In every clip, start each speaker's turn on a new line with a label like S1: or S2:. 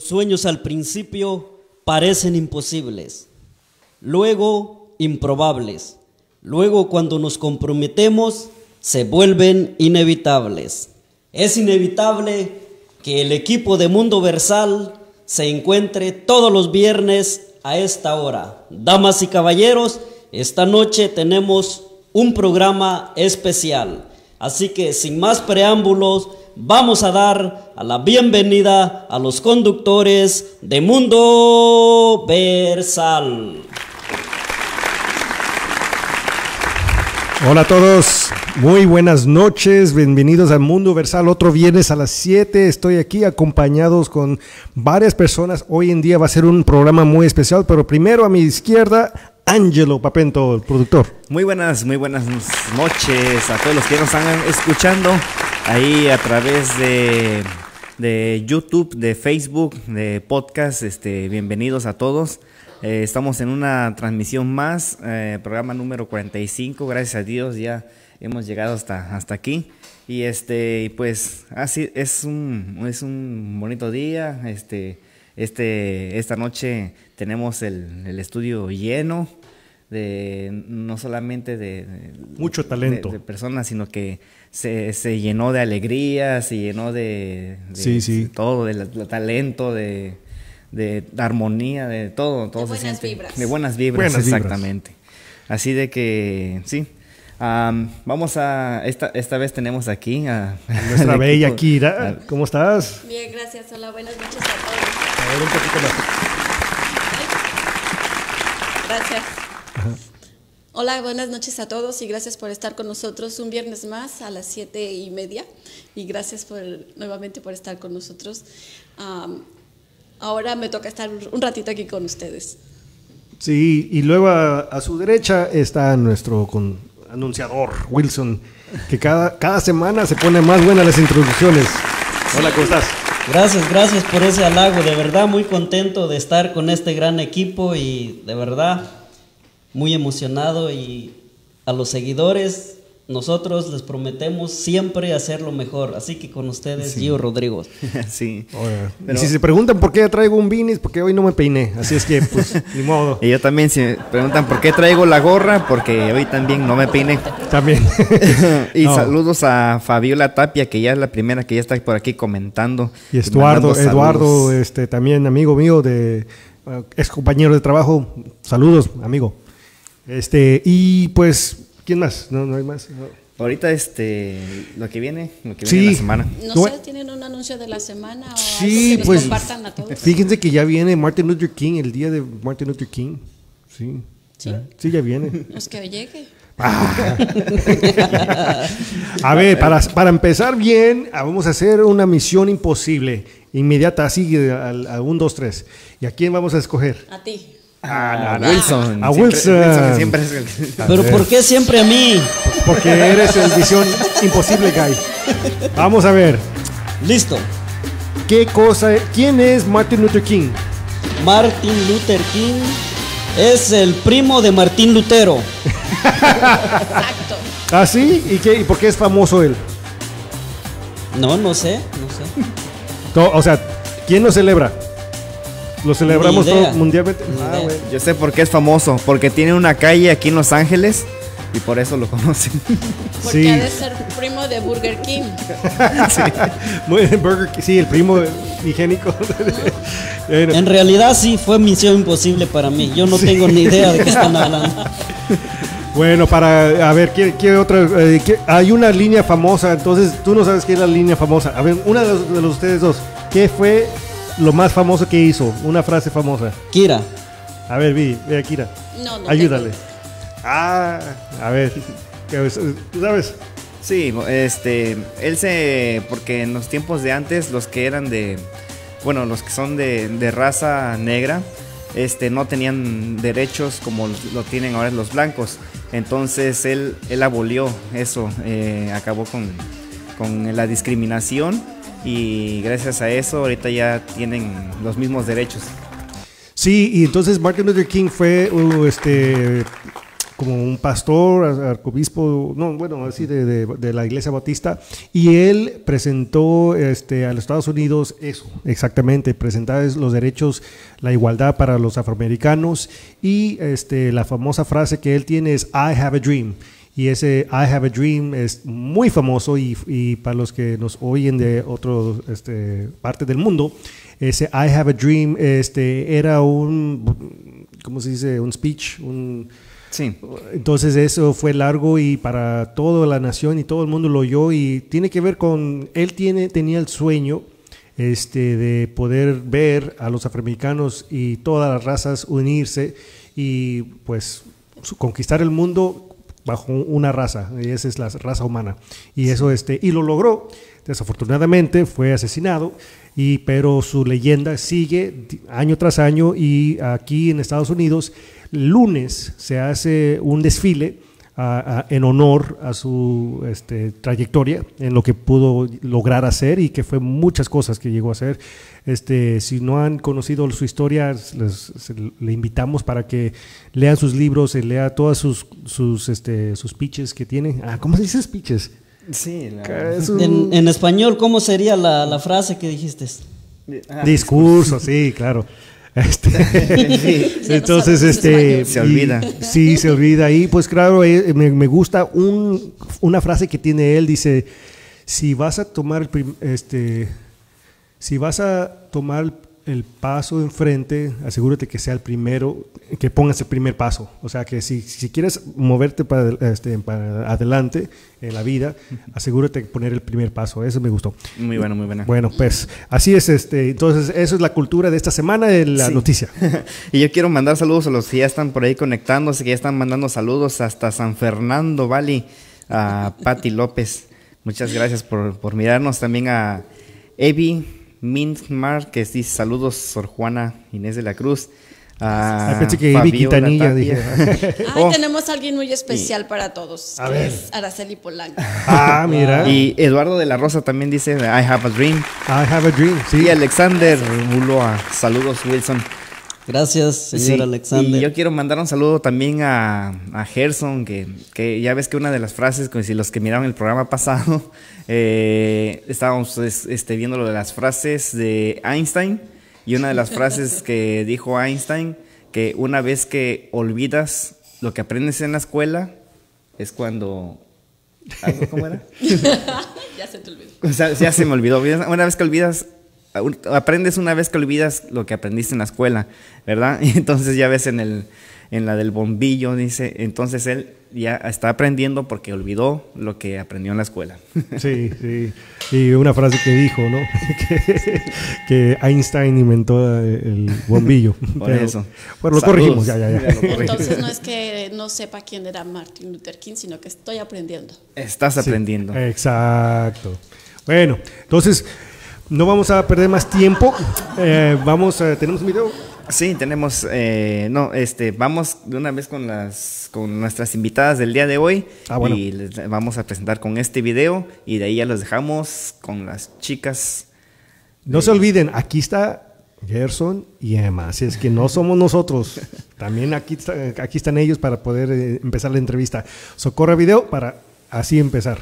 S1: Los sueños al principio parecen imposibles, luego improbables, luego cuando nos comprometemos se vuelven inevitables. Es inevitable que el equipo de Mundo Versal se encuentre todos los viernes a esta hora. Damas y caballeros, esta noche tenemos un programa especial. Así que sin más preámbulos, vamos a dar a la bienvenida a los conductores de Mundo Versal.
S2: Hola a todos, muy buenas noches, bienvenidos al Mundo Versal. Otro viernes a las 7 estoy aquí acompañados con varias personas. Hoy en día va a ser un programa muy especial, pero primero a mi izquierda, Angelo Papento, el productor.
S3: Muy buenas, muy buenas noches a todos los que nos están escuchando ahí a través de, de YouTube, de Facebook, de podcast. Este, bienvenidos a todos. Eh, estamos en una transmisión más, eh, programa número 45. Gracias a Dios ya hemos llegado hasta, hasta aquí. Y este, pues así es un, es un bonito día. Este, este, esta noche tenemos el, el estudio lleno de no solamente de, de
S2: mucho talento
S3: de, de, personas, sino que se, se, llenó de alegría, se llenó de,
S2: sí, sí.
S3: todo, de, talento, de, de armonía, de todo, todo
S4: de
S3: se
S4: buenas
S3: siente,
S4: vibras.
S3: de buenas vibras,
S2: Buenas
S3: exactamente. Así de que sí. Um, vamos a esta esta vez tenemos aquí a,
S2: nuestra
S3: al
S2: bella. Kira. ¿Cómo estás?
S4: Bien, gracias. Hola, buenas noches a.
S2: A ver un poquito más.
S4: Gracias. Hola, buenas noches a todos y gracias por estar con nosotros un viernes más a las siete y media y gracias por nuevamente por estar con nosotros. Um, ahora me toca estar un ratito aquí con ustedes.
S2: Sí, y luego a, a su derecha está nuestro con, anunciador, Wilson, que cada, cada semana se pone más buenas las introducciones. Hola, ¿cómo estás?
S1: Gracias, gracias por ese halago. De verdad muy contento de estar con este gran equipo y de verdad muy emocionado y a los seguidores nosotros les prometemos siempre hacer lo mejor. Así que con ustedes,
S3: Sí.
S1: Gio Rodrigo.
S3: sí.
S2: Ahora,
S3: Pero-
S2: y si se preguntan por qué traigo un vinis, porque hoy no me peiné. Así es que, pues, ni modo.
S3: Y yo también si me preguntan por qué traigo la gorra, porque hoy también no me peiné.
S2: También.
S3: y
S2: No.
S3: saludos a Fabiola Tapia, que ya es la primera que ya está por aquí comentando.
S2: Y Estuardo, Eduardo, este, también amigo mío, de eh, ex compañero de trabajo. Saludos, amigo. Este, y pues, ¿quién más? No, no hay más. No.
S3: Ahorita este lo que viene, lo que
S2: Sí.
S3: viene la semana.
S4: No sé, ¿tienen un anuncio de la semana o algo
S2: Sí,
S4: que nos
S2: pues.
S4: compartan a todos?
S2: Fíjense que ya viene Martin Luther King, el día de Martin Luther King. Sí.
S4: Sí.
S2: Sí, ya viene.
S4: Los que llegue.
S2: A ver, para, para empezar bien, ah, vamos a hacer una misión imposible, inmediata, así, al- a un, dos, tres. ¿Y a quién vamos a escoger?
S4: A ti.
S3: Ah,
S2: no, no.
S3: Wilson.
S2: A
S3: siempre-
S2: Wilson.
S3: siempre es el-
S1: Pero ¿por qué siempre a mí?
S2: Porque eres el misión imposible, guy. Vamos a ver,
S1: Listo.
S2: ¿qué cosa, quién es Martin Luther King?
S1: Martin Luther King es el primo de Martín Lutero.
S4: Exacto.
S2: ¿Ah, sí? ¿Y, qué, ¿Y por qué es famoso él?
S1: No, no sé, no sé.
S2: O sea, ¿quién lo celebra? ¿Lo celebramos todo mundialmente? Ah.
S3: Yo sé por qué es famoso, porque tiene una calle aquí en Los Ángeles y por eso lo conocen.
S4: Porque
S2: Sí.
S4: ha de ser primo de Burger King.
S2: Muy bien, Burger King, sí, el primo higiénico. Bueno,
S1: En realidad sí fue misión imposible para mí. Yo no tengo ni idea de qué están hablando.
S2: Bueno, para a ver, ¿qué, qué otra? eh, qué- hay una línea famosa, entonces tú no sabes qué es la línea famosa. A ver, una de los, de los ustedes dos, ¿qué fue lo más famoso que hizo? Una frase famosa.
S1: Kira,
S2: A ver, Vi, ve Akira.
S4: No, no.
S2: Ayúdale. Ah, a ver. ¿tú sabes?
S3: Sí, este, él se, porque en los tiempos de antes, los que eran de, bueno, los que son de, de raza negra, este, no tenían derechos como lo tienen ahora los blancos. Entonces él, él abolió eso, eh, acabó con, con la discriminación y gracias a eso ahorita ya tienen los mismos derechos.
S2: Sí, y entonces Martin Luther King fue uh, este como un pastor, arzobispo, no, bueno, así de, de, de, la iglesia bautista, y él presentó este, a los Estados Unidos eso, exactamente, presentar los derechos, la igualdad para los afroamericanos, y este, la famosa frase que él tiene es, I have a dream. Y ese I have a dream es muy famoso y, y para los que nos oyen de otra este, parte del mundo, ese I have a dream este, era un, ¿cómo se dice? Un speech, un
S3: Sí.
S2: Entonces eso fue largo y para toda la nación y todo el mundo lo oyó y tiene que ver con, él tiene, tenía el sueño este, de poder ver a los afroamericanos y todas las razas unirse y pues conquistar el mundo bajo una raza, y esa es la raza humana. Y eso este y lo logró. Desafortunadamente fue asesinado y pero su leyenda sigue año tras año y aquí en Estados Unidos lunes se hace un desfile a, a, en honor a su este, trayectoria, en lo que pudo lograr hacer y que fue muchas cosas que llegó a hacer. Este, si no han conocido su historia, les, se, le invitamos para que lean sus libros, y lea todas sus, sus, este, sus speeches que tiene. Ah, ¿Cómo se dice speeches?
S3: Sí,
S1: la... en, en, español, ¿cómo sería la, la frase que dijiste?
S2: Ah, discurso, sí, claro. Este, sí. entonces, este,
S3: se olvida.
S2: Y, sí, se olvida. Y pues claro, eh, me, me gusta un, una frase que tiene él, dice, si vas a tomar, este, si vas a tomar el paso enfrente, asegúrate que sea el primero, que pongas el primer paso. O sea, que si, si quieres moverte para, este, para adelante en la vida, asegúrate de poner el primer paso. Eso me gustó.
S3: Muy bueno, muy buena.
S2: Bueno, pues así es. este Entonces, eso es la cultura de esta semana de la sí. noticia.
S3: y yo quiero mandar saludos a los que ya están por ahí conectándose, que ya están mandando saludos hasta San Fernando Valley, a Patti López. Muchas gracias por, por mirarnos. También a Evi. Mint Márquez dice saludos, Sor Juana Inés de la Cruz.
S2: Ah, pensé que Fabiola Quintanilla dije.
S4: Ay, oh. tenemos a alguien muy especial y, para todos, a que ver. es Araceli Polanco.
S2: Ah, mira.
S3: Y Eduardo de la Rosa también dice I have a dream.
S2: I have a dream, sí.
S3: Y Alexander Muloa, saludos Wilson.
S1: Gracias, señor sí, Alexander.
S3: Y yo quiero mandar un saludo también a, a Gerson, que, que, ya ves que una de las frases, como si los que miraron el programa pasado, eh, estábamos este, viendo lo de las frases de Einstein, y una de las frases que dijo Einstein, que una vez que olvidas lo que aprendes en la escuela, es cuando... ¿Cómo era?
S4: ya se te olvidó.
S3: O sea, ya se me olvidó. Una vez que olvidas aprendes una vez que olvidas lo que aprendiste en la escuela, ¿verdad? Y entonces ya ves en el en la del bombillo dice, entonces él ya está aprendiendo porque olvidó lo que aprendió en la escuela.
S2: Sí, sí. Y una frase que dijo, ¿no? que, que Einstein inventó el bombillo.
S3: Por Pero, eso.
S2: Bueno, lo Saludos. corregimos, ya, ya, ya.
S4: Entonces no es que no sepa quién era Martin Luther King, sino que estoy aprendiendo.
S3: Estás aprendiendo.
S2: Sí, exacto. Bueno, entonces no vamos a perder más tiempo. Eh, vamos, a, tenemos un video.
S3: Sí, tenemos, eh, no, este, vamos de una vez con las, con nuestras invitadas del día de hoy
S2: ah, bueno.
S3: y les vamos a presentar con este video y de ahí ya los dejamos con las chicas.
S2: No de... se olviden, aquí está Gerson y Emma, así es que no somos nosotros, también aquí, está, aquí están ellos para poder eh, empezar la entrevista. Socorra video para así empezar.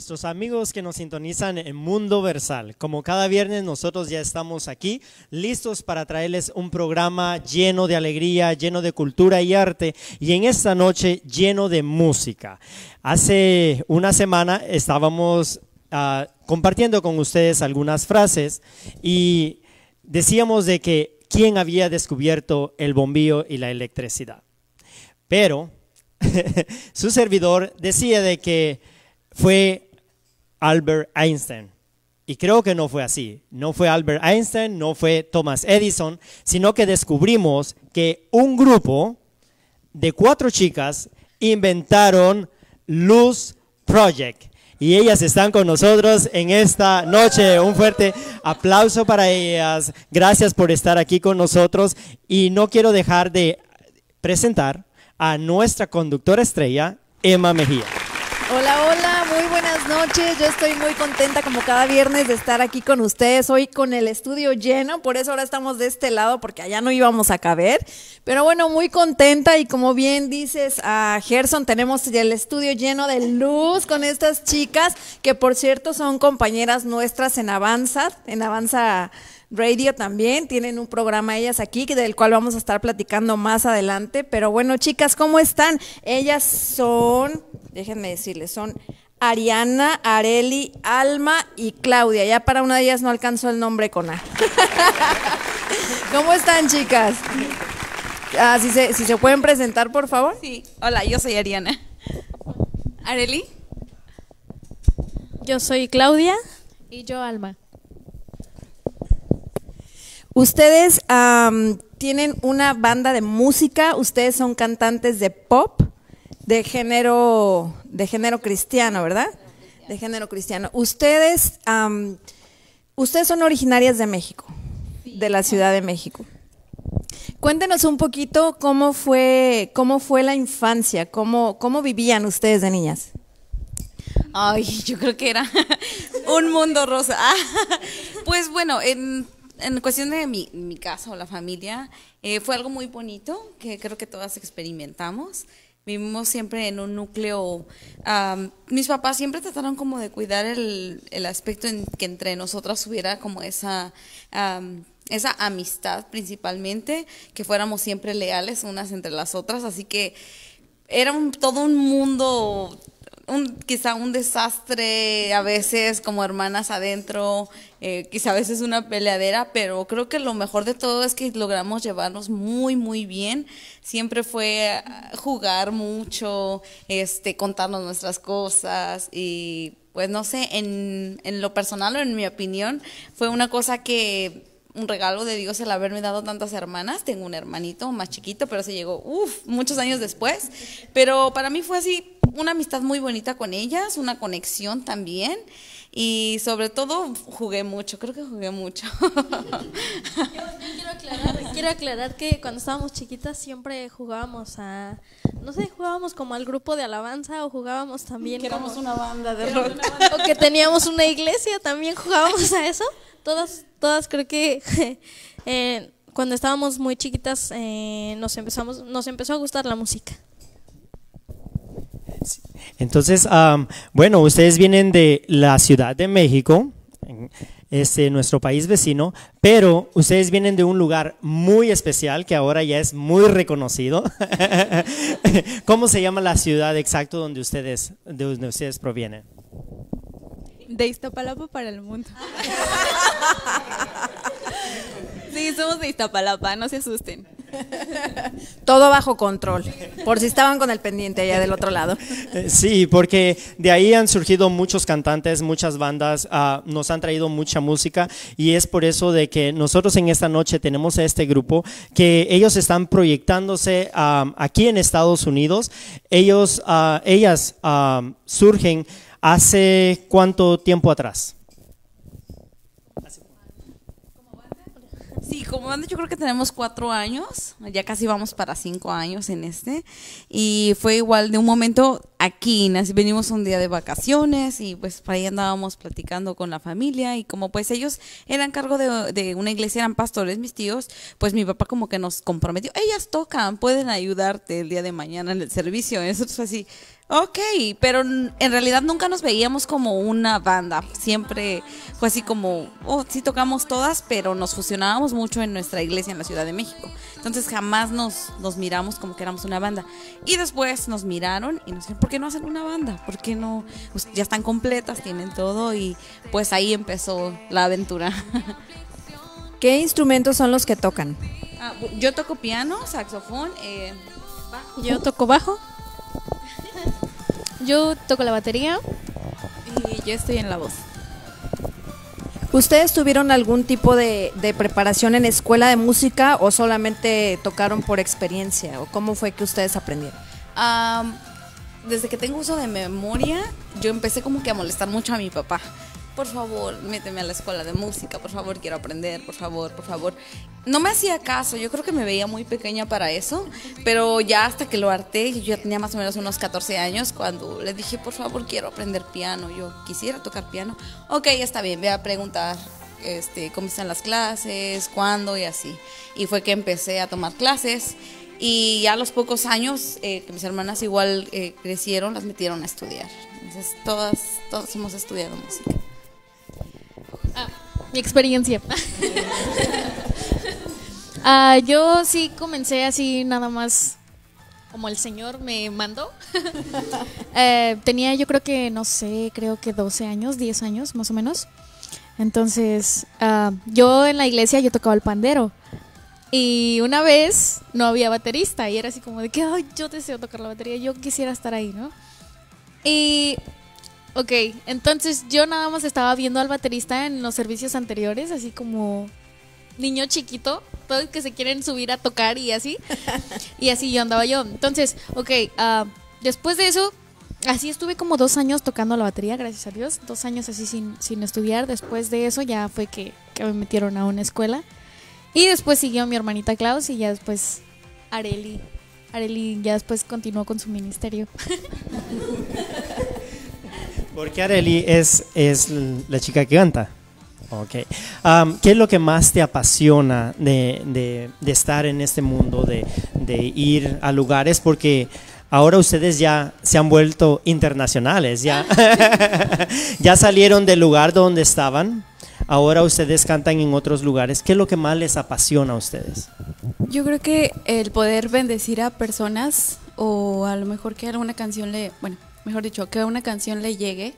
S5: Nuestros amigos que nos sintonizan en Mundo Versal. Como cada viernes nosotros ya estamos aquí listos para traerles un programa lleno de alegría, lleno de cultura y arte y en esta noche lleno de música. Hace una semana estábamos uh, compartiendo con ustedes algunas frases y decíamos de que quién había descubierto el bombillo y la electricidad. Pero su servidor decía de que fue Albert Einstein. Y creo que no fue así. No fue Albert Einstein, no fue Thomas Edison, sino que descubrimos que un grupo de cuatro chicas inventaron Luz Project. Y ellas están con nosotros en esta noche. Un fuerte aplauso para ellas. Gracias por estar aquí con nosotros. Y no quiero dejar de presentar a nuestra conductora estrella, Emma Mejía.
S6: Hola, hola, muy buenas noches. Yo estoy muy contenta como cada viernes de estar aquí con ustedes. Hoy con el estudio lleno, por eso ahora estamos de este lado porque allá no íbamos a caber. Pero bueno, muy contenta y como bien dices a Gerson, tenemos el estudio lleno de luz con estas chicas que por cierto son compañeras nuestras en Avanza, en Avanza Radio también, tienen un programa ellas aquí del cual vamos a estar platicando más adelante. Pero bueno, chicas, ¿cómo están? Ellas son, déjenme decirles, son Ariana, Areli, Alma y Claudia. Ya para una de ellas no alcanzó el nombre con A. ¿Cómo están, chicas? Ah, si, se, si se pueden presentar, por favor.
S7: Sí. Hola, yo soy Ariana. Areli.
S8: Yo soy Claudia. Y yo, Alma.
S6: Ustedes tienen una banda de música, ustedes son cantantes de pop de género de género cristiano, ¿verdad? De género cristiano. Ustedes ustedes son originarias de México, de la Ciudad de México. Cuéntenos un poquito cómo fue cómo fue la infancia, cómo cómo vivían ustedes de niñas.
S7: Ay, yo creo que era un mundo rosa. pues bueno, en en cuestión de mi, casa o la familia, eh, fue algo muy bonito que creo que todas experimentamos. Vivimos siempre en un núcleo. mis papás siempre trataron como de cuidar el, aspecto en que entre nosotras hubiera como esa, esa amistad principalmente, que fuéramos siempre leales unas entre las otras. Así que era todo un mundo un, quizá un desastre a veces como hermanas adentro, eh, quizá a veces una peleadera, pero creo que lo mejor de todo es que logramos llevarnos muy, muy bien. Siempre fue ah, jugar mucho, este, contarnos nuestras cosas y pues no sé, en, en lo personal o en mi opinión, fue una cosa que un regalo de Dios el haberme dado tantas hermanas. Tengo un hermanito más chiquito, pero se llegó, muchos años después. Pero para mí fue así una amistad muy bonita con ellas, una conexión también. Y sobre todo jugué mucho, creo que jugué mucho.
S8: quiero, aclarar, que cuando estábamos chiquitas siempre jugábamos a, no sé, jugábamos como al grupo de alabanza o jugábamos también...
S7: Que éramos una banda de rock.
S8: o que teníamos una iglesia, también jugábamos a eso. Todas, todas creo que eh, cuando estábamos muy chiquitas eh, nos, empezamos, nos empezó a gustar la música.
S5: Entonces, bueno, ustedes vienen de la Ciudad de México, este, nuestro país vecino, pero ustedes vienen de un lugar muy especial que ahora ya es muy reconocido. ¿Cómo se llama la ciudad exacto donde ustedes, de donde ustedes provienen?
S7: De Iztapalapa para el mundo. Sí, somos de Iztapalapa, no se asusten.
S6: Todo bajo control, por si estaban con el pendiente allá del otro lado.
S5: Eh, sí, porque de ahí han surgido muchos cantantes, muchas bandas, uh, nos han traído mucha música y es por eso de que nosotros en esta noche tenemos a este grupo que ellos están proyectándose uh, aquí en Estados Unidos. Ellos, uh, ellas surgen hace cuánto tiempo atrás.
S7: Como han dicho, creo que tenemos cuatro años, ya casi vamos para cinco años en este, y fue igual de un momento aquí, venimos un día de vacaciones y pues ahí andábamos platicando con la familia y como pues ellos eran cargo de, de una iglesia, eran pastores, mis tíos, pues mi papá como que nos comprometió, ellas tocan, pueden ayudarte el día de mañana en el servicio, eso fue así, Ok, pero en realidad nunca nos veíamos como una banda. Siempre fue así como, oh, sí tocamos todas, pero nos fusionábamos mucho en nuestra iglesia en la Ciudad de México. Entonces jamás nos, nos miramos como que éramos una banda. Y después nos miraron y nos dijeron, ¿por qué no hacen una banda? ¿Por qué no? Pues ya están completas, tienen todo y pues ahí empezó la aventura.
S6: ¿Qué instrumentos son los que tocan?
S7: Ah, yo toco piano, saxofón, eh,
S8: Yo toco bajo. Yo toco la batería.
S9: Y yo estoy en la voz.
S6: ¿Ustedes tuvieron algún tipo de, de preparación en escuela de música o solamente tocaron por experiencia? ¿O cómo fue que ustedes aprendieron?
S7: Am, desde que tengo uso de memoria, yo empecé como que a molestar mucho a mi papá. Por favor, méteme a la escuela de música, por favor, quiero aprender, por favor, por favor. No me hacía caso, yo creo que me veía muy pequeña para eso, pero ya hasta que lo harté, yo ya tenía más o menos unos 14 años, cuando le dije, por favor, quiero aprender piano, yo quisiera tocar piano. Ok, está bien, voy a preguntar este, cómo están las clases, cuándo y así. Y fue que empecé a tomar clases y ya a los pocos años eh, que mis hermanas igual eh, crecieron, las metieron a estudiar. Entonces todas, todas hemos estudiado música.
S8: Mi experiencia. Ah, yo sí comencé así nada más como el señor me mandó. Eh, tenía yo creo que, no sé, creo que 12 años, 10 años más o menos. Entonces, ah, yo en la iglesia yo tocaba el pandero. Y una vez no había baterista y era así como de que, ay, yo deseo tocar la batería, yo quisiera estar ahí, ¿no? Y, ok, entonces yo nada más estaba viendo al baterista en los servicios anteriores, así como niño chiquito, todos que se quieren subir a tocar y así. y así yo andaba yo. Entonces, ok, ah, después de eso, así estuve como dos años tocando la batería, gracias a Dios. Dos años así sin, sin estudiar. Después de eso ya fue que, que me metieron a una escuela. Y después siguió mi hermanita Klaus y ya después Areli. Areli ya después continuó con su ministerio.
S5: Porque Areli es, es la chica que canta. Ok. Am, ¿Qué es lo que más te apasiona de, de- de estar en este mundo, de, de ir a lugares? Porque ahora ustedes ya se han vuelto internacionales, ya, ya salieron del lugar donde estaban. Ahora ustedes cantan en otros lugares. ¿Qué es lo que más les apasiona a ustedes?
S9: Yo creo que el poder bendecir a personas o a lo mejor que alguna canción le, bueno, mejor dicho, que una canción le llegue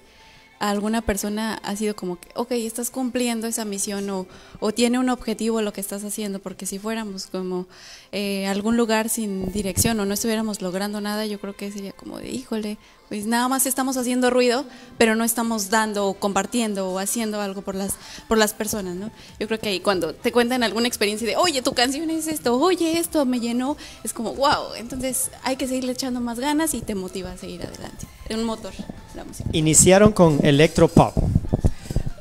S9: alguna persona ha sido como que, ok, estás cumpliendo esa misión o, o tiene un objetivo lo que estás haciendo, porque si fuéramos como eh, algún lugar sin dirección o no estuviéramos logrando nada, yo creo que sería como de, híjole, pues nada más estamos haciendo ruido, pero no estamos dando o compartiendo o haciendo algo por las, por las personas, ¿no? Yo creo que ahí cuando te cuentan alguna experiencia de, oye, tu canción es esto, oye, esto me llenó, es como, wow, entonces hay que seguirle echando más ganas y te motiva a seguir adelante. Es un motor, la música.
S5: Iniciaron con electropop.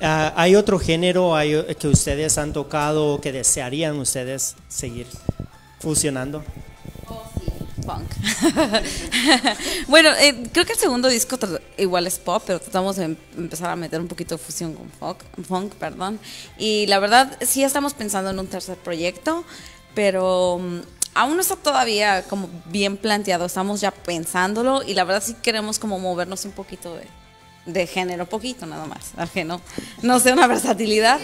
S5: Ah, ¿Hay otro género que ustedes han tocado o que desearían ustedes seguir fusionando?
S7: Punk. bueno, eh, creo que el segundo disco igual es pop, pero tratamos de em- empezar a meter un poquito de fusión con funk, funk, perdón. Y la verdad, sí estamos pensando en un tercer proyecto, pero mm, aún no está todavía como bien planteado. Estamos ya pensándolo y la verdad sí queremos como movernos un poquito de, de género, poquito nada más, para que no, no sea una versatilidad.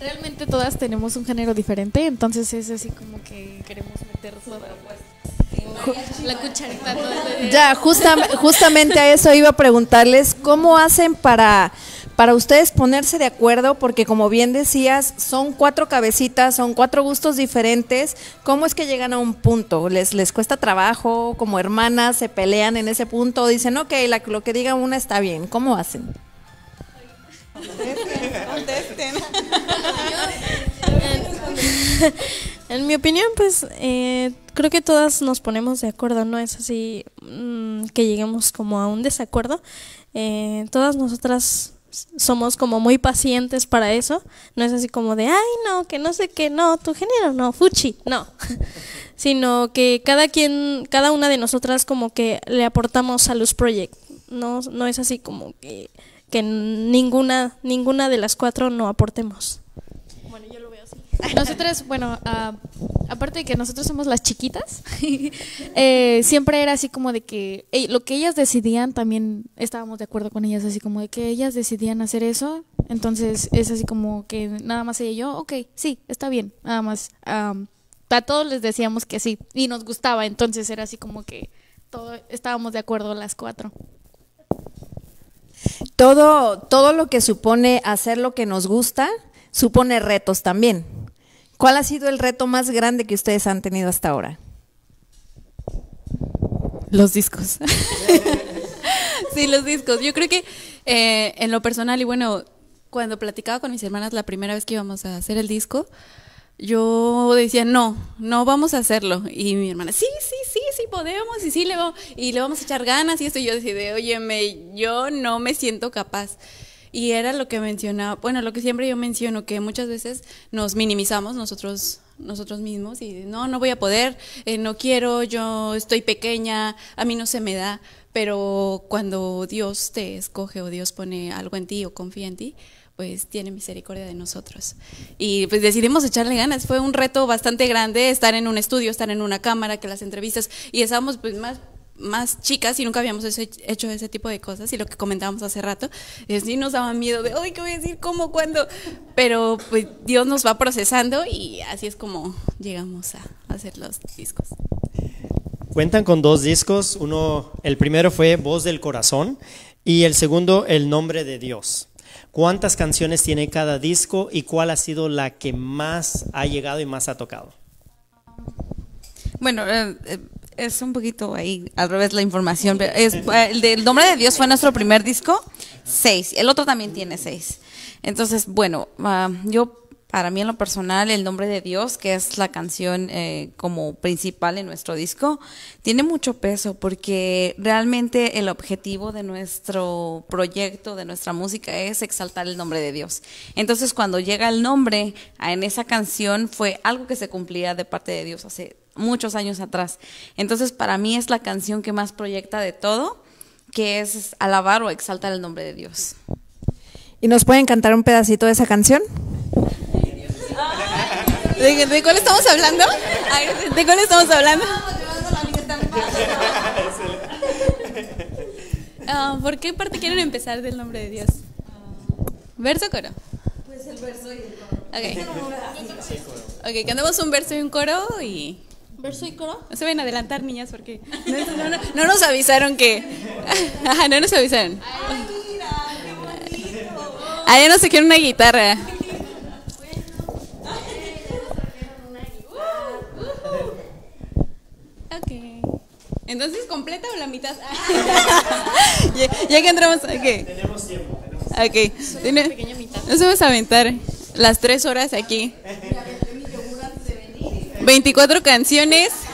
S8: Realmente todas tenemos un género diferente, entonces es así como que queremos meter toda la cucharita. todo
S6: Ya, justam- justamente a eso iba a preguntarles, ¿cómo hacen para, para ustedes ponerse de acuerdo? Porque como bien decías, son cuatro cabecitas, son cuatro gustos diferentes. ¿Cómo es que llegan a un punto? ¿Les, les cuesta trabajo? ¿Como hermanas se pelean en ese punto? ¿O dicen, ok, la- lo que diga una está bien? ¿Cómo hacen?
S8: En mi opinión, pues eh, creo que todas nos ponemos de acuerdo, no es así mm, que lleguemos como a un desacuerdo. Eh, todas nosotras somos como muy pacientes para eso, no es así como de, ay no, que no sé qué, no, tu género no, fuchi, no, sino que cada quien, cada una de nosotras como que le aportamos a los proyectos, no, no es así como que, que ninguna, ninguna de las cuatro no aportemos. Bueno, yo lo veo así. Nosotras, bueno, ah, aparte de que nosotros somos las chiquitas, eh, siempre era así como de que lo que ellas decidían también estábamos de acuerdo con ellas, así como de que ellas decidían hacer eso, entonces es así como que nada más ella y yo, ok, sí, está bien, nada más. am, a todos les decíamos que sí y nos gustaba, entonces era así como que todo, estábamos de acuerdo las cuatro.
S6: Todo, todo lo que supone hacer lo que nos gusta, supone retos también. ¿Cuál ha sido el reto más grande que ustedes han tenido hasta ahora?
S9: Los discos. sí, los discos. Yo creo que eh, en lo personal, y bueno, cuando platicaba con mis hermanas la primera vez que íbamos a hacer el disco, yo decía, no, no vamos a hacerlo. Y mi hermana, sí, sí, sí, sí podemos, y sí le vamos, y le vamos a echar ganas, y esto, y yo decía, óyeme, yo no me siento capaz. Y era lo que mencionaba, bueno, lo que siempre yo menciono, que muchas veces nos minimizamos nosotros nosotros mismos y no, no voy a poder, eh, no quiero, yo estoy pequeña, a mí no se me da, pero cuando Dios te escoge o Dios pone algo en ti o confía en ti, pues tiene misericordia de nosotros. Y pues decidimos echarle ganas. Fue un reto bastante grande estar en un estudio, estar en una cámara, que las entrevistas, y estábamos pues más más chicas y nunca habíamos hecho ese tipo de cosas y lo que comentábamos hace rato es sí nos daba miedo de ay qué voy a decir cómo cuándo pero pues Dios nos va procesando y así es como llegamos a hacer los discos.
S5: Cuentan con dos discos, uno, el primero fue Voz del Corazón y el segundo El Nombre de Dios. ¿Cuántas canciones tiene cada disco y cuál ha sido la que más ha llegado y más ha tocado?
S7: Bueno, eh, eh, es un poquito ahí al revés la información. pero Es, eh, el del Nombre de Dios fue nuestro primer disco, seis. El otro también tiene seis. Entonces, bueno, ah, yo, para mí en lo personal, el Nombre de Dios, que es la canción eh, como principal en nuestro disco, tiene mucho peso porque realmente el objetivo de nuestro proyecto, de nuestra música, es exaltar el nombre de Dios. Entonces, cuando llega el nombre en esa canción, fue algo que se cumplía de parte de Dios hace muchos años atrás. Entonces, para mí es la canción que más proyecta de todo, que es alabar o exaltar el nombre de Dios.
S6: ¿Y nos pueden cantar un pedacito de esa canción?
S9: ¿De, de cuál estamos hablando? ¿De cuál estamos hablando? Ah, ¿Por qué parte quieren empezar del nombre de Dios? ¿Verso o coro? Pues el verso y el coro. Ok. Ok, cantamos un verso y un coro y...
S8: ¿Verso y coro?
S9: No se ven a adelantar, niñas, porque no, no- no- no nos avisaron que... Ajá, no nos avisaron. Ah, ya no se quiere una guitarra. Ok. Entonces, ¿completa o la mitad? ya, ya que entramos, ok.
S5: Tenemos tiempo.
S9: Ok. Tiene- Nos vamos a aventar las tres horas aquí. 24 canciones.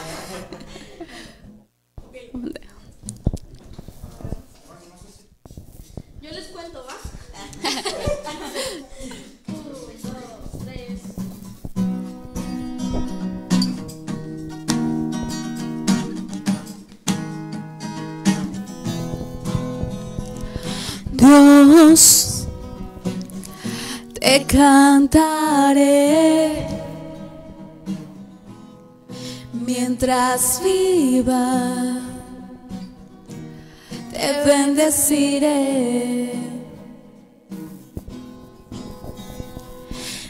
S9: Mientras viva, te bendeciré.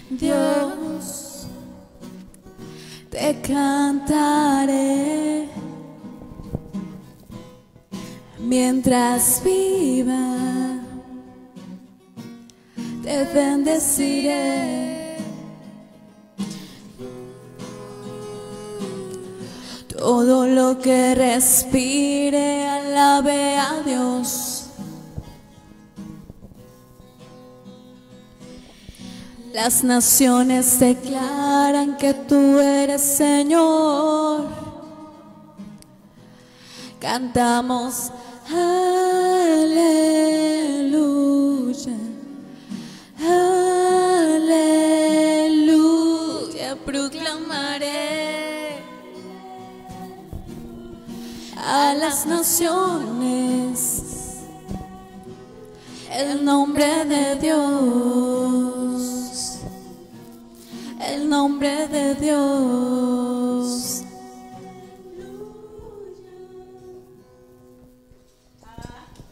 S9: Dios, te cantaré mientras viva, te bendeciré. Todo lo que respire, alabe a Dios. Las naciones declaran que tú eres Señor. Cantamos las naciones el nombre de Dios, el nombre de Dios.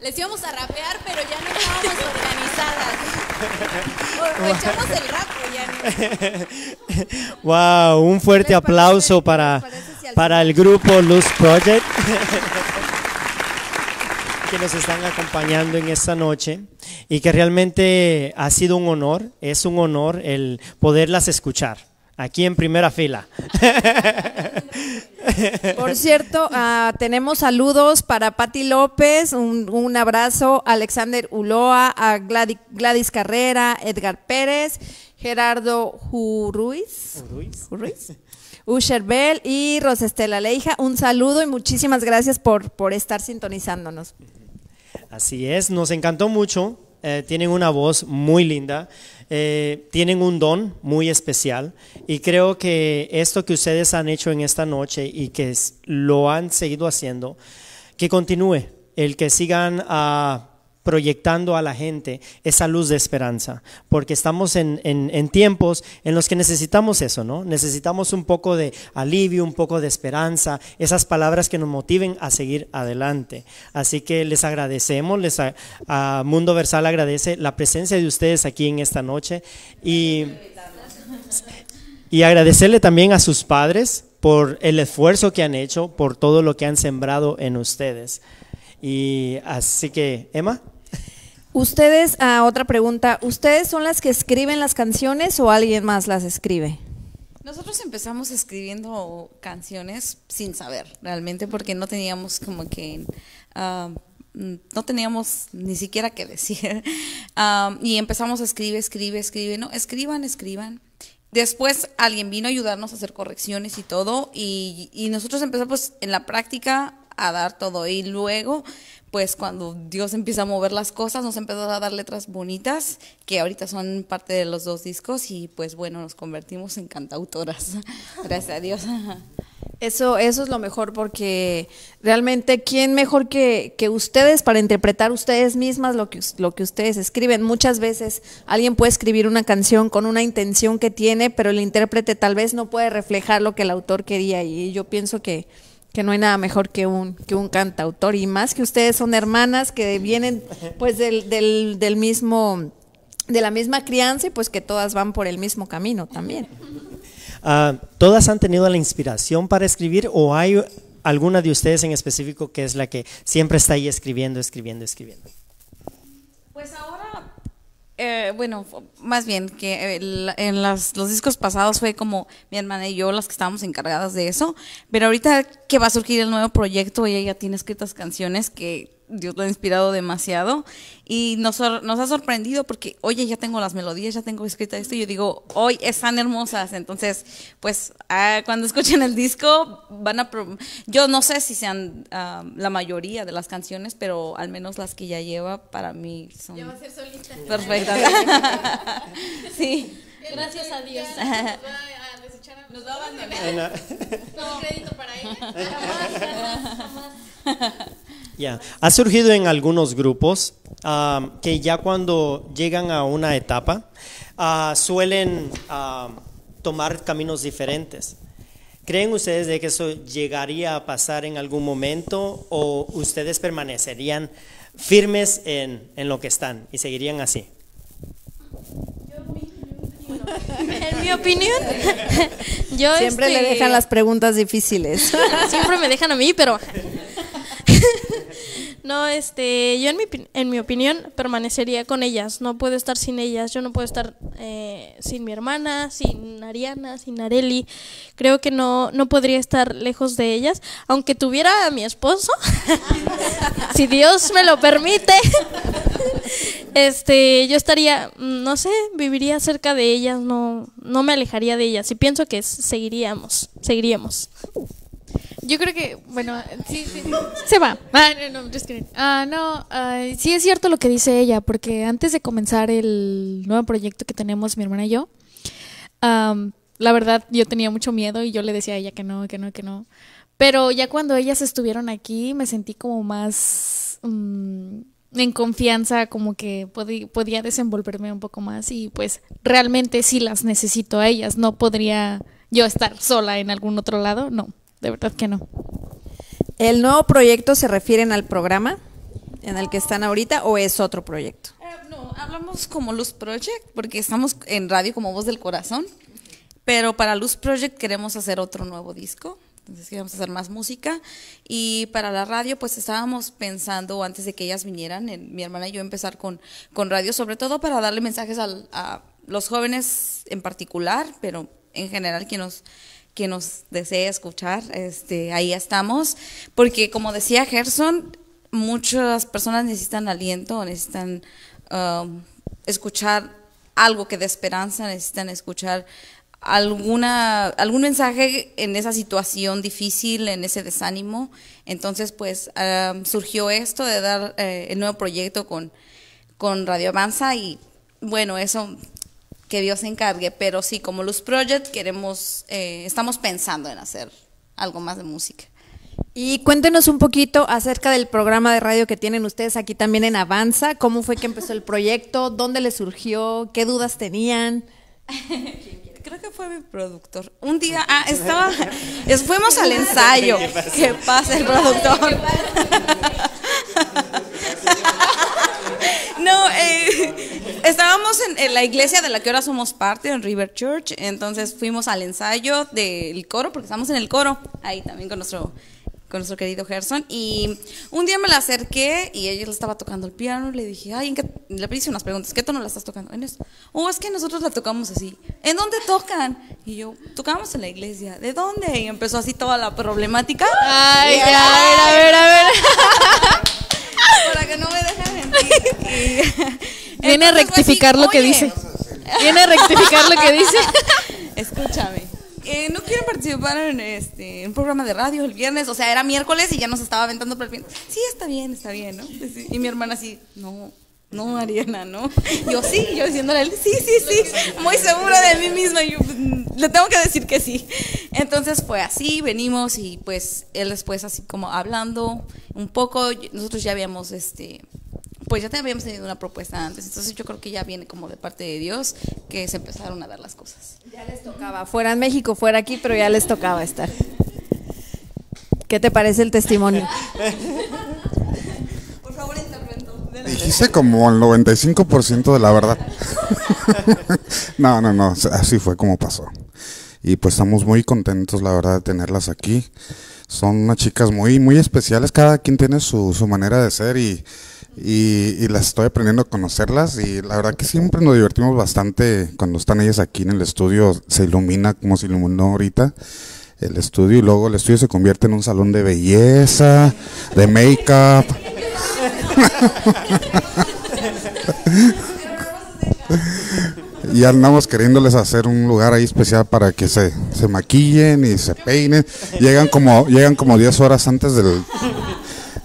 S9: Les íbamos a rapear, pero ya no estábamos organizadas. O, o echamos el rap ya no.
S5: Wow, un fuerte
S6: ¿Les
S5: aplauso para, para el grupo Luz Project que nos están acompañando en esta noche y que realmente ha sido un honor, es un honor el poderlas escuchar aquí en primera fila.
S6: Por cierto, ah, tenemos saludos para Patti López, un, un abrazo Alexander Uloa, a Gladi- Gladys Carrera, Edgar Pérez, Gerardo Juruiz, Juruiz, Usher Bell y Rosestela Leija. Un saludo y muchísimas gracias por, por estar sintonizándonos.
S5: Así es, nos encantó mucho. eh, tienen una voz muy linda, eh, tienen un don muy especial. Y creo que esto que ustedes han hecho en esta noche y que lo han seguido haciendo, que continúe, el que sigan ah, proyectando a la gente esa luz de esperanza, porque estamos en, en- tiempos en los que necesitamos eso, ¿no? Necesitamos un poco de alivio, un poco de esperanza, esas palabras que nos motiven a seguir adelante. Así que les agradecemos, les a, a Mundo Versal agradece la presencia de ustedes aquí en esta noche y, y agradecerle también a sus padres por el esfuerzo que han hecho, por todo lo que han sembrado en ustedes. Y así que, Emma.
S6: Ustedes, ah, otra pregunta, ¿ustedes son las que escriben las canciones o alguien más las escribe?
S7: Nosotros empezamos escribiendo canciones sin saber realmente porque no teníamos como que ah, no teníamos ni siquiera qué decir Ah, y empezamos a escribir, escribe, escribe, no, escriban, escriban. Después alguien vino a ayudarnos a hacer correcciones y todo y nosotros empezamos en la práctica a dar todo y luego pues cuando Dios empieza a mover las cosas, nos empezó a dar letras bonitas, que ahorita son parte de los dos discos, y pues bueno, nos convertimos en cantautoras. Gracias a Dios.
S6: Eso, eso es lo mejor porque realmente, ¿quién mejor que, que ustedes para interpretar ustedes mismas lo que, lo que ustedes escriben? Muchas veces alguien puede escribir una canción con una intención que tiene, pero el intérprete tal vez no puede reflejar lo que el autor quería y yo pienso que, que no hay nada mejor que un, que un cantautor y más que ustedes son hermanas que vienen pues del, del, del mismo, de la misma crianza y pues que todas van por el mismo camino también.
S5: Ah, ¿Todas han tenido la inspiración para escribir o hay alguna de ustedes en específico que es la que siempre está ahí escribiendo, escribiendo, escribiendo?
S7: Eh, bueno, más bien que el- en las- los discos pasados fue como mi hermana y yo las que estábamos encargadas de eso, pero ahorita que va a surgir el nuevo proyecto, ella ya tiene escritas canciones que Dios lo ha inspirado demasiado y nos, sor- nos ha sorprendido porque, oye, ya tengo las melodías, ya tengo escrita esto y yo digo, hoy están hermosas, entonces, pues ah, cuando escuchen el disco van a... Yo no sé si sean ah, la mayoría de las canciones, pero al menos las que ya lleva para mí son perfectas. sí.
S10: Gracias a Dios.
S7: Nos va a abandonar.
S10: Todo crédito para ella.
S5: Ya, Ha surgido en algunos grupos ah, que ya cuando llegan a una etapa ah, suelen ah, tomar caminos diferentes. ¿Creen ustedes de que eso llegaría a pasar en algún momento o ustedes permanecerían firmes en, en lo que están y seguirían así?
S10: En mi opinión, yo
S6: Siempre le
S10: este,
S6: dejan las preguntas difíciles.
S10: siempre me dejan a mí, pero no, este, yo en mi en mi opinión permanecería con ellas. No puedo estar sin ellas. Yo no puedo estar eh, sin mi hermana, sin Ariana, sin Areli. Creo que no no podría estar lejos de ellas, aunque tuviera a mi esposo, si Dios me lo permite. Este, yo estaría, mm, no sé, viviría cerca de ellas, no, no me alejaría de ellas. Y pienso que seguiríamos, seguiríamos.
S8: Yo creo que, bueno, sí, sí, se va. Ah, no, no, just kidding. Ah, no, ah, sí es cierto lo que dice ella, porque antes de comenzar el nuevo proyecto que tenemos mi hermana y yo, la verdad yo tenía mucho miedo y yo le decía a ella que no, que no, que no. Pero ya cuando ellas estuvieron aquí me sentí como más, mm,
S11: en confianza como que podí- podía desenvolverme un poco más y pues realmente sí las necesito a ellas, no podría yo estar sola en algún otro lado, no, de verdad que no.
S6: ¿El nuevo proyecto se refieren al programa en el que están ahorita o es otro proyecto?
S7: Eh, no, hablamos como Luz Project porque estamos en radio como Voz del Corazón, pero para Luz Project queremos hacer otro nuevo disco, entonces queremos hacer más música y para la radio pues estábamos pensando antes de que ellas vinieran, en- mi hermana y yo empezar con, con radio, sobre todo para darle mensajes al- a los jóvenes en particular, pero en general que nos que nos desee escuchar, este, ahí estamos, porque como decía Gerson, muchas personas necesitan aliento, necesitan um, escuchar algo que dé esperanza, necesitan escuchar alguna algún mensaje en esa situación difícil, en ese desánimo. Entonces, pues um, surgió esto de dar eh, el nuevo proyecto con, con Radio Avanza y bueno, eso que Dios se encargue, pero sí, como Luz Project queremos, eh, estamos pensando en hacer algo más de música.
S6: Y cuéntenos un poquito acerca del programa de radio que tienen ustedes aquí también en Avanza. ¿Cómo fue que empezó el proyecto? ¿Dónde les surgió? ¿Qué dudas tenían?
S7: Creo que fue mi productor. Un día, ah, estaba, es- fuimos al ensayo. ¿Qué pasa el productor? No, eh, estábamos en, en la iglesia de la que ahora somos parte, en River Church, entonces fuimos al ensayo del coro, porque estamos en el coro, ahí también con nuestro, con nuestro querido Gerson, y un día me la acerqué y ella estaba tocando el piano, le dije, ay, ¿en qué? le hice unas preguntas, ¿qué tono la estás tocando? En eso. Oh, es que nosotros la tocamos así. ¿En dónde tocan? Y yo, tocamos en la iglesia. ¿De dónde? Y empezó así toda la problemática.
S11: Ay,
S7: Y
S11: ya,
S7: yo,
S11: a ver, a ver, a ver.
S7: para que no me dejen mentir. Y-
S11: Viene a
S7: fue
S11: rectificar
S7: así,
S11: lo que dice. Viene a rectificar lo que dice.
S7: Escúchame. Eh, no quieren participar en este en un programa de radio el viernes, o sea, era miércoles y ya nos estaba aventando por el viernes. Sí, está bien, está bien, ¿no? Pues. Y mi hermana así, no, no, Ariana, no. Yo sí, yo diciéndole, a él, sí, sí, sí, muy segura de mí misma. y Yo "Mm, le tengo que decir que sí. Entonces fue así, venimos y pues él después así como hablando un poco, nosotros ya habíamos este pues ya habíamos tenido una propuesta antes, entonces yo creo que ya viene como de parte de Dios que se empezaron a dar las cosas.
S6: Ya les tocaba, fuera en México, fuera aquí, pero ya les tocaba estar. ¿Qué te parece el testimonio?
S12: Dijiste como el 95% de la verdad. no, no, no, así fue como pasó. Y pues estamos muy contentos, la verdad, de tenerlas aquí. Son unas chicas muy, muy especiales, cada quien tiene su, su manera de ser y, y, y las estoy aprendiendo a conocerlas y la verdad que siempre nos divertimos bastante cuando están ellas aquí en el estudio, se ilumina como se iluminó ahorita el estudio y luego el estudio se convierte en un salón de belleza, de make-up. Y andamos queriéndoles hacer un lugar ahí especial para que se, se maquillen y se peinen. Llegan como, llegan como 10 horas antes del,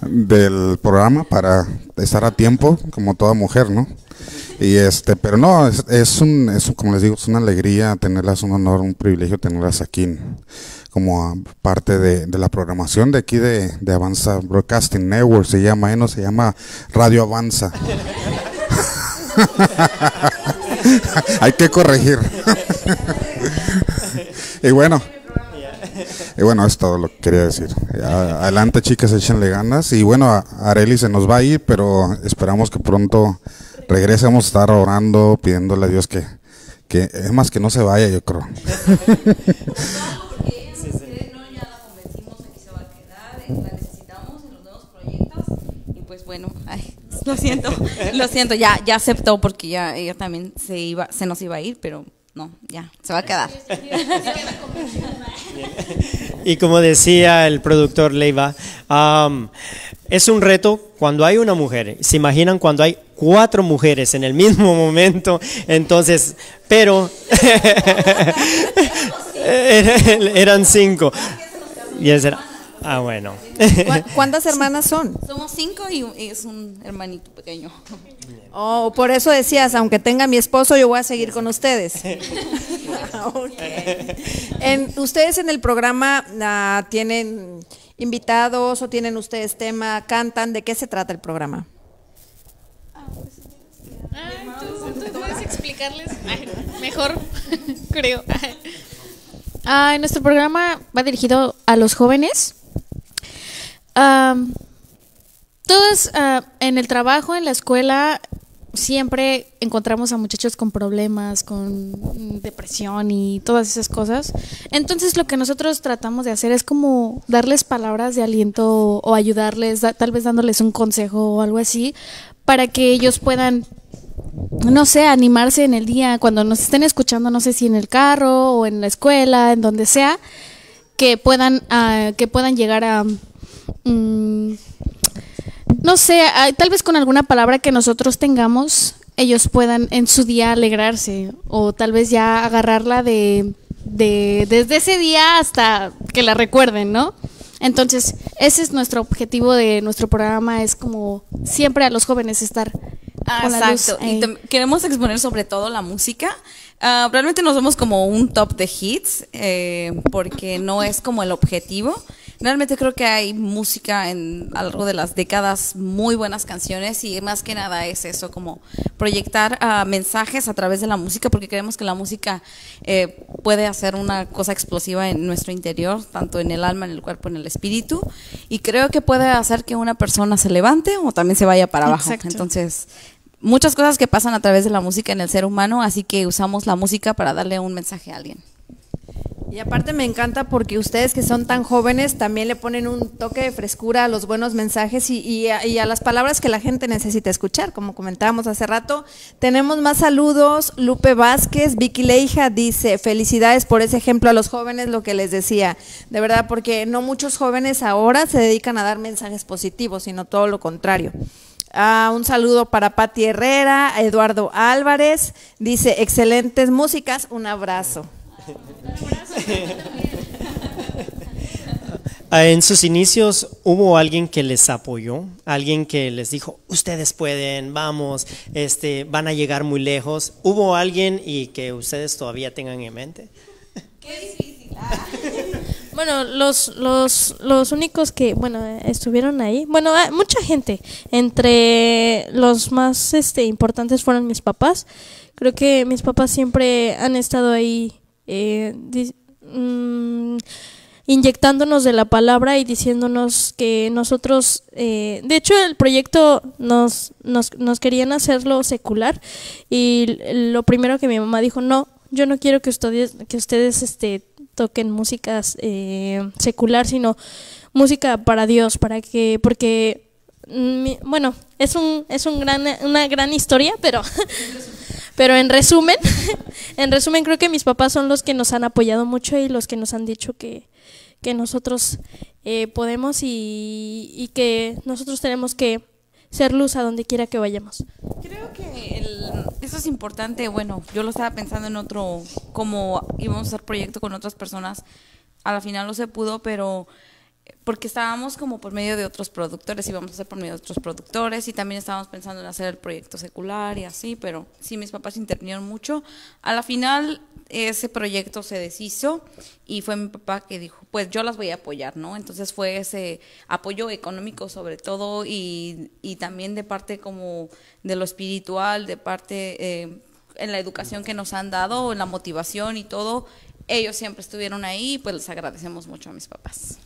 S12: del programa para estar a tiempo, como toda mujer, ¿no? Y este, pero no, es, es un, es como les digo, es una alegría tenerlas, un honor, un privilegio tenerlas aquí como parte de, la programación de aquí de, Avanza Broadcasting Network, se llama, ¿eh? no se llama Radio Avanza. Hay que corregir. y bueno, y bueno, es todo lo que quería decir. Adelante, chicas, échenle ganas. Y bueno, Areli se nos va a ir, pero esperamos que pronto regrese. Vamos a estar orando, pidiéndole a Dios que, que es más que no se vaya, yo creo.
S7: la necesitamos en los nuevos proyectos y pues bueno, ay, lo siento, lo siento, ya, ya aceptó porque ya ella también se iba, se nos iba a ir, pero no, ya, se va a quedar.
S5: Y como decía el productor Leiva, am, es un reto cuando hay una mujer. Se imaginan cuando hay cuatro mujeres en el mismo momento. Entonces, pero eran cinco. Y era- ah, bueno.
S6: ¿Cu- ¿Cuántas hermanas son?
S7: Somos cinco y, es un hermanito pequeño.
S6: Oh, por eso decías, aunque tenga mi esposo, yo voy a seguir con ustedes. Ok. En- ¿Ustedes en el programa ah, tienen invitados o tienen ustedes tema, cantan? ¿De qué se trata el programa?
S8: ¿Tú, tú puedes explicarles Ay, mejor, creo. Ah, nuestro programa va dirigido a los jóvenes. Am, todos ah, en el trabajo, en la escuela, siempre encontramos a muchachos con problemas, con depresión y todas esas cosas. Entonces lo que nosotros tratamos de hacer es como darles palabras de aliento o ayudarles, da- tal vez dándoles un consejo o algo así, para que ellos puedan no sé, animarse en el día, cuando nos estén escuchando, no sé si en el carro o en la escuela, en donde sea, que puedan, ah, que puedan llegar a, mm, no sé, ah, tal vez con alguna palabra que nosotros tengamos, ellos puedan en su día alegrarse o tal vez ya agarrarla de, de desde ese día hasta que la recuerden, ¿no? Entonces, ese es nuestro objetivo de nuestro programa, es como siempre a los jóvenes estar
S7: Ah, exacto. Y queremos exponer sobre todo la música. Ah, realmente nos vemos como un top de hits, eh, porque no es como el objetivo. Realmente creo que hay música en a lo largo de las décadas, muy buenas canciones y más que nada es eso, como proyectar ah, mensajes a través de la música, porque creemos que la música eh, puede hacer una cosa explosiva en nuestro interior, tanto en el alma, en el cuerpo, en el espíritu, y creo que puede hacer que una persona se levante o también se vaya para abajo.
S8: Exacto.
S7: Entonces, muchas cosas que pasan a través de la música en el ser humano, así que usamos la música para darle un mensaje a alguien.
S6: Y aparte me encanta porque ustedes que son tan jóvenes también le ponen un toque de frescura a los buenos mensajes y, a, las palabras que la gente necesita escuchar, como comentábamos hace rato. Tenemos más saludos. Lupe Vázquez, Vicky Leija dice, felicidades por ese ejemplo a los jóvenes, lo que les decía. De verdad, porque no muchos jóvenes ahora se dedican a dar mensajes positivos, sino todo lo contrario. Ah, un saludo para Patti Herrera, Eduardo Álvarez, dice, excelentes músicas, un abrazo.
S5: Ah, En sus inicios hubo alguien que les apoyó, alguien que les dijo, ustedes pueden, vamos, este, van a llegar muy lejos. ¿Hubo alguien y que ustedes todavía tengan en mente?
S10: Bueno, los, los, los únicos que, bueno, estuvieron ahí, bueno, ah, mucha gente, entre los más este, importantes fueron mis papás. Creo que mis papás siempre han estado ahí eh, di- mm, inyectándonos de la palabra y diciéndonos que nosotros, eh, de hecho el proyecto nos, nos, nos querían hacerlo secular y lo primero que mi mamá dijo, no, yo no quiero que ustedes, que ustedes este, toquen músicas eh, secular, sino música para Dios, para que, porque, bueno, es un, es un gran, una gran historia, pero, pero en resumen, en resumen creo que mis papás son los que nos han apoyado mucho y los que nos han dicho que, que nosotros eh, podemos y, que nosotros tenemos que ser luz a donde quiera que vayamos.
S7: Creo que el- eso es importante. Bueno, yo lo estaba pensando en otro, como íbamos a hacer proyecto con otras personas. A la final no se pudo, pero porque estábamos como por medio de otros productores, íbamos a hacer por medio de otros productores y también estábamos pensando en hacer el proyecto secular y así, pero sí, mis papás intervinieron mucho. A la final ese proyecto se deshizo y fue mi papá que dijo, pues yo las voy a apoyar, ¿no? Entonces fue ese apoyo económico sobre todo y, y también de parte como de lo espiritual, de parte eh, en la educación que nos han dado, en la motivación y todo. Ellos siempre estuvieron ahí y pues les agradecemos mucho a mis papás.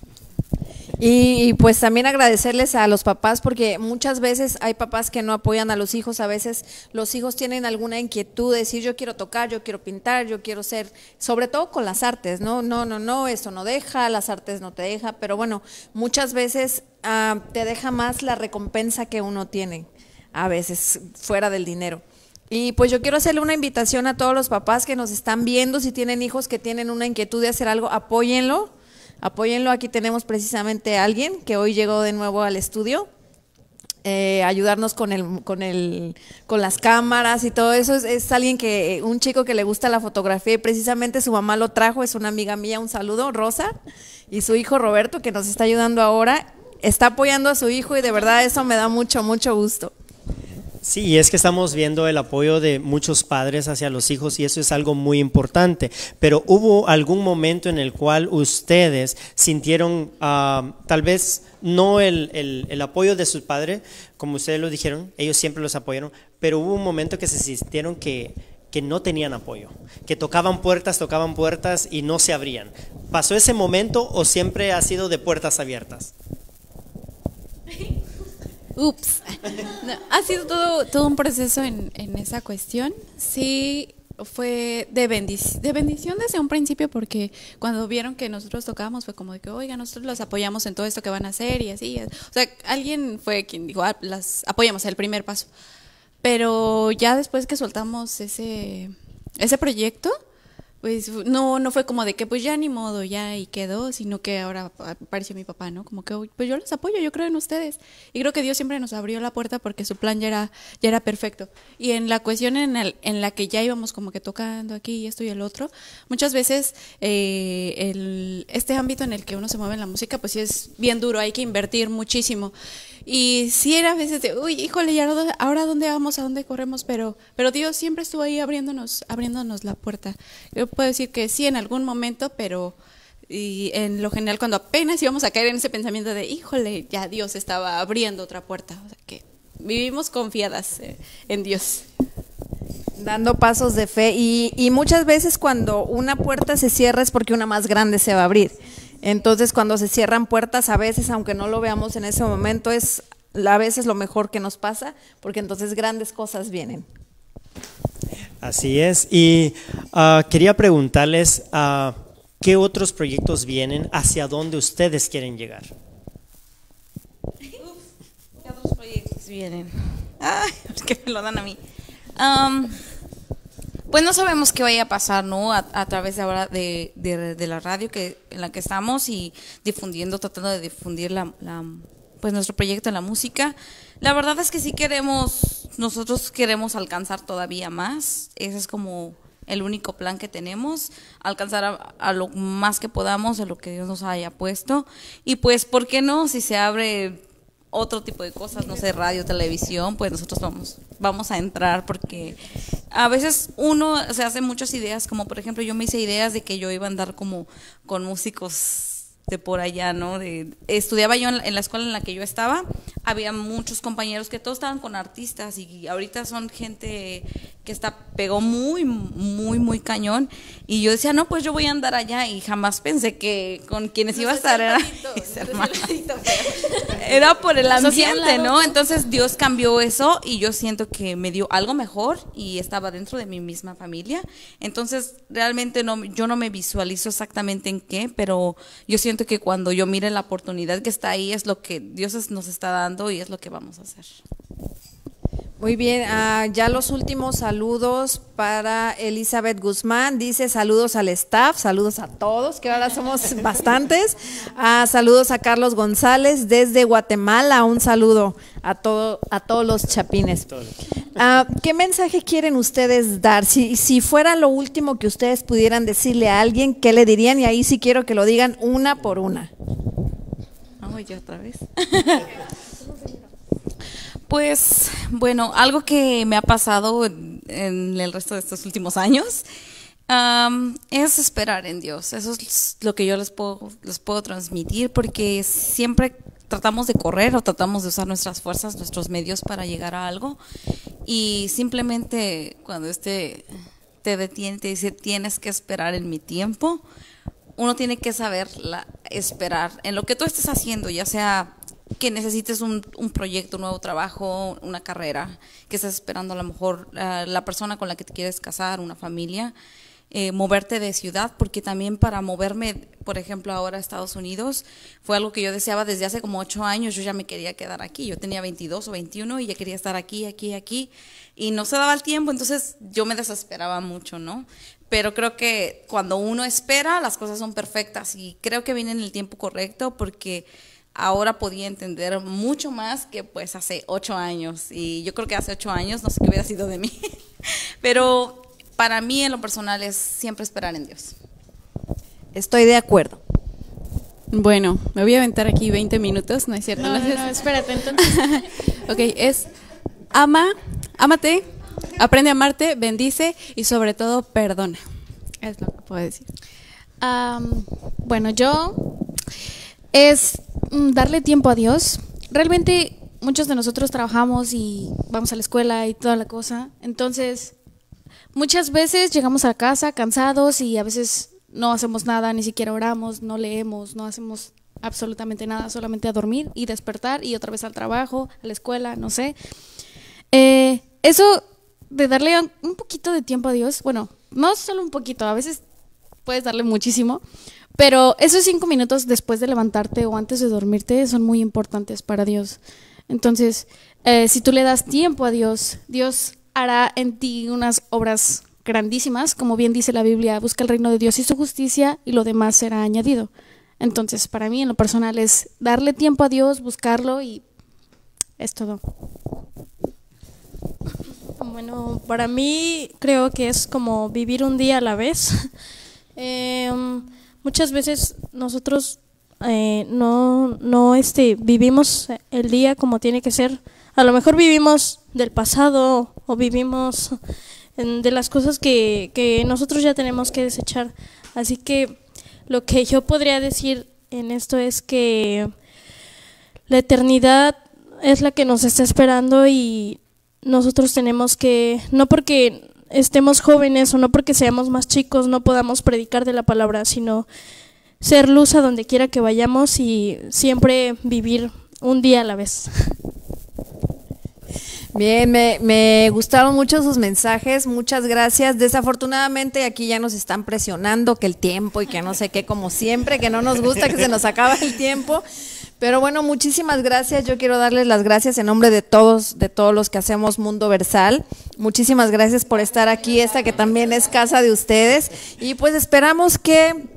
S6: Y, pues también agradecerles a los papás porque muchas veces hay papás que no apoyan a los hijos, a veces los hijos tienen alguna inquietud de decir yo quiero tocar, yo quiero pintar, yo quiero ser, sobre todo con las artes, no, no, no, no, esto no deja, las artes no te deja, pero bueno, muchas veces ah, te deja más la recompensa que uno tiene, a veces fuera del dinero. Y pues yo quiero hacerle una invitación a todos los papás que nos están viendo, si tienen hijos que tienen una inquietud de hacer algo, apóyenlo apóyenlo. Aquí tenemos precisamente a alguien que hoy llegó de nuevo al estudio. Eh, ayudarnos con el, con el, con las cámaras y todo eso. Es, es, alguien que, un chico que le gusta la fotografía y precisamente su mamá lo trajo, es una amiga mía, un saludo, Rosa, y su hijo Roberto, que nos está ayudando ahora, está apoyando a su hijo y de verdad eso me da mucho, mucho gusto.
S5: Sí, es que estamos viendo el apoyo de muchos padres hacia los hijos y eso es algo muy importante. Pero hubo algún momento en el cual ustedes sintieron ah, tal vez no el, el- el apoyo de sus padres, como ustedes lo dijeron, ellos siempre los apoyaron, pero hubo un momento que se sintieron que, que no tenían apoyo, que tocaban puertas, tocaban puertas y no se abrían. ¿Pasó ese momento o siempre ha sido de puertas abiertas?
S9: Ups. Ha sido todo, todo un proceso en, en esa cuestión. Sí, fue de, bendic- de bendición desde un principio porque cuando vieron que nosotros tocábamos fue como de que, oiga, nosotros los apoyamos en todo esto que van a hacer y así. O sea, alguien fue quien dijo, ah, las apoyamos, el primer paso. Pero ya después que soltamos ese, ese proyecto, pues no, no fue como de que pues ya ni modo, ya y quedó, sino que ahora apareció mi papá, ¿no? Como que "Uy, pues yo los apoyo, yo creo en ustedes. Y creo que Dios siempre nos abrió la puerta porque su plan ya era, ya era perfecto. Y en la cuestión en, el- en la que ya íbamos como que tocando aquí y esto y el otro, muchas veces eh, el, este ámbito en el que uno se mueve en la música, pues sí es bien duro, hay que invertir muchísimo. Y sí era a veces de, uy, híjole, ¿y ahora, ahora dónde vamos? ¿A dónde corremos? Pero, pero Dios siempre estuvo ahí abriéndonos, abriéndonos la puerta. Yo puedo decir que sí en algún momento, pero y en lo general cuando apenas íbamos a caer en ese pensamiento de, híjole, ya Dios estaba abriendo otra puerta. O sea que vivimos confiadas eh, en Dios.
S6: Dando pasos de fe y, y muchas veces cuando una puerta se cierra es porque una más grande se va a abrir. Entonces cuando se cierran puertas a veces, aunque no lo veamos en ese momento, es a veces lo mejor que nos pasa porque entonces grandes cosas vienen.
S5: Así es. Y ah, quería preguntarles ah, qué otros proyectos vienen, hacia dónde ustedes quieren llegar.
S7: ¿Qué otros proyectos vienen? Ay, es que me lo dan a mí. Am, pues no sabemos qué vaya a pasar, ¿no? A, a través de ahora de, la radio que en la que estamos y difundiendo, tratando de difundir la, pues nuestro proyecto en la música. La verdad es que sí queremos, nosotros queremos alcanzar todavía más. Ese es como el único plan que tenemos, alcanzar a, a lo más que podamos de lo que Dios nos haya puesto. Y pues, ¿por qué no? Si se abre otro tipo de cosas, no sé, radio, televisión, pues nosotros vamos, vamos a entrar porque a veces uno se hace muchas ideas, como por ejemplo yo me hice ideas de que yo iba a andar como con músicos de por allá, ¿no? De, estudiaba yo en la, en la escuela en la que yo estaba, había muchos compañeros que todos estaban con artistas y ahorita son gente que está pegó muy muy muy cañón y yo decía, "No, pues yo voy a andar allá" y jamás pensé que con quienes iba a estar era. Era por el ambiente, ¿no? Entonces Dios cambió eso y yo siento que me dio algo mejor y estaba dentro de mi misma familia. Entonces realmente no, yo no me visualizo exactamente en qué, pero yo siento que cuando yo mire la oportunidad que está ahí es lo que Dios nos está dando y es lo que vamos a hacer.
S6: Muy bien, ah, ya los últimos saludos para Elizabeth Guzmán. Dice saludos al staff, saludos a todos, que ahora somos bastantes. Ah, saludos a Carlos González desde Guatemala. Un saludo a, todo, a todos los chapines. Ah, ¿Qué mensaje quieren ustedes dar? Si, si fuera lo último que ustedes pudieran decirle a alguien, ¿qué le dirían? Y ahí sí quiero que lo digan una por una.
S7: Ay, yo otra vez. Pues bueno, algo que me ha pasado en, el resto de estos últimos años es esperar en Dios. Eso es lo que yo les puedo, transmitir porque siempre tratamos de correr o tratamos de usar nuestras fuerzas, nuestros medios para llegar a algo y simplemente cuando este te detiene, te dice tienes que esperar en mi tiempo, uno tiene que saber esperar en lo que tú estés haciendo, ya sea que necesites un, un proyecto, un nuevo trabajo, una carrera, que estés esperando a lo mejor ah, la persona con la que te quieres casar, una familia, eh, moverte de ciudad, porque también para moverme, por ejemplo, ahora a Estados Unidos, fue algo que yo deseaba desde hace como ocho años, yo ya me quería quedar aquí, yo tenía 22 o 21 y ya quería estar aquí, aquí, aquí, y no se daba el tiempo, entonces yo me desesperaba mucho, ¿no? Pero creo que cuando uno espera, las cosas son perfectas y creo que viene en el tiempo correcto porque ahora podía entender mucho más que pues hace ocho años. Y yo creo que hace ocho años no sé qué hubiera sido de mí. Pero para mí en lo personal es siempre esperar en Dios.
S6: Estoy de acuerdo.
S9: Bueno, me voy a aventar aquí 20 minutos, ¿no es cierto?
S8: No, no, no, espérate, entonces.
S9: ok, es ama ámate, aprende a amarte, bendice y sobre todo perdona. Es lo que puedo decir.
S8: Bueno, yo es mm, darle tiempo a Dios. Realmente muchos de nosotros trabajamos y vamos a la escuela y toda la cosa. Entonces, muchas veces llegamos a casa cansados y a veces no hacemos nada, ni siquiera oramos, no leemos, no hacemos absolutamente nada, solamente a dormir y despertar y otra vez al trabajo, a la escuela, no sé. Eh, eso de darle un- un poquito de tiempo a Dios, bueno, no solo un poquito, a veces puedes darle muchísimo, pero esos cinco minutos después de levantarte o antes de dormirte son muy importantes para Dios. Entonces, eh, si tú le das tiempo a Dios, Dios hará en ti unas obras grandísimas, como bien dice la Biblia, busca el reino de Dios y su justicia y lo demás será añadido. Entonces, para mí en lo personal es darle tiempo a Dios, buscarlo y es todo.
S10: Bueno, para mí creo que es como vivir un día a la vez. Eh, muchas veces nosotros eh, no, no este, vivimos el día como tiene que ser. A lo mejor vivimos del pasado o vivimos en- de las cosas que, que nosotros ya tenemos que desechar. Así que lo que yo podría decir en esto es que la eternidad es la que nos está esperando y nosotros tenemos que, no porque estemos jóvenes o no porque seamos más chicos, no podamos predicar de la palabra, sino ser luz a donde quiera que vayamos y siempre vivir un día a la vez.
S6: Bien, me, me gustaron mucho sus mensajes, muchas gracias. Desafortunadamente aquí ya nos están presionando que el tiempo y que no sé qué, como siempre, que no nos gusta que se nos acaba el tiempo. Pero bueno, muchísimas gracias. Yo quiero darles las gracias en nombre de todos, de todos los que hacemos Mundo Versal. Muchísimas gracias por estar aquí, esta que también es casa de ustedes. Y pues esperamos que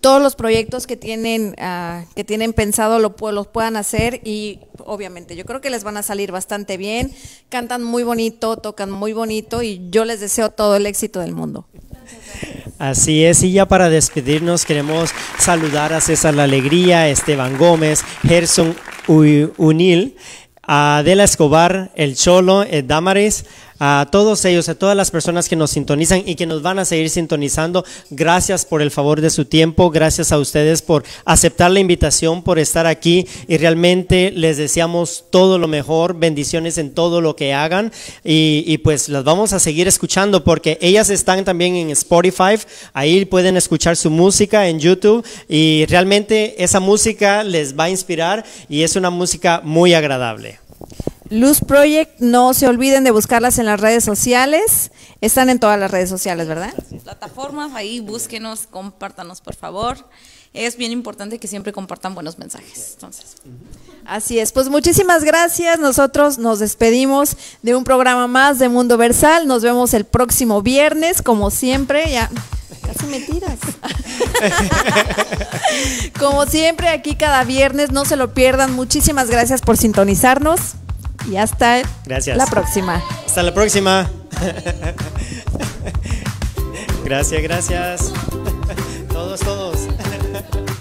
S6: todos los proyectos que tienen ah, que tienen pensado lo, los puedan hacer y obviamente yo creo que les van a salir bastante bien. Cantan muy bonito tocan muy bonito y yo les deseo todo el éxito del mundo.
S5: Así es, y ya para despedirnos queremos saludar a César La Alegría, Esteban Gómez, Gerson Unil, a Adela Escobar, El Cholo, el Damaris, a todos ellos, a todas las personas que nos sintonizan y que nos van a seguir sintonizando. Gracias por el favor de su tiempo, gracias a ustedes por aceptar la invitación, por estar aquí. Y realmente les deseamos todo lo mejor, bendiciones en todo lo que hagan. Y, pues las vamos a seguir escuchando porque ellas están también en Spotify, ahí pueden escuchar su música en YouTube. Y realmente esa música les va a inspirar y es una música muy agradable.
S6: Luz Project no se olviden de buscarlas en las redes sociales están en todas las redes sociales verdad
S7: Plataformas, ahí búsquenos, compártanos por favor. Es bien importante que siempre compartan buenos mensajes. Entonces,
S6: Así es, pues muchísimas gracias. Nosotros nos despedimos de un programa más de Mundo Versal. Nos vemos el próximo viernes, como siempre. Ya casi me tiras. como siempre, aquí cada viernes, no se lo pierdan. Muchísimas gracias por sintonizarnos y hasta
S5: Gracias.
S6: la próxima.
S5: Hasta la próxima. gracias, gracias. Todos, todos.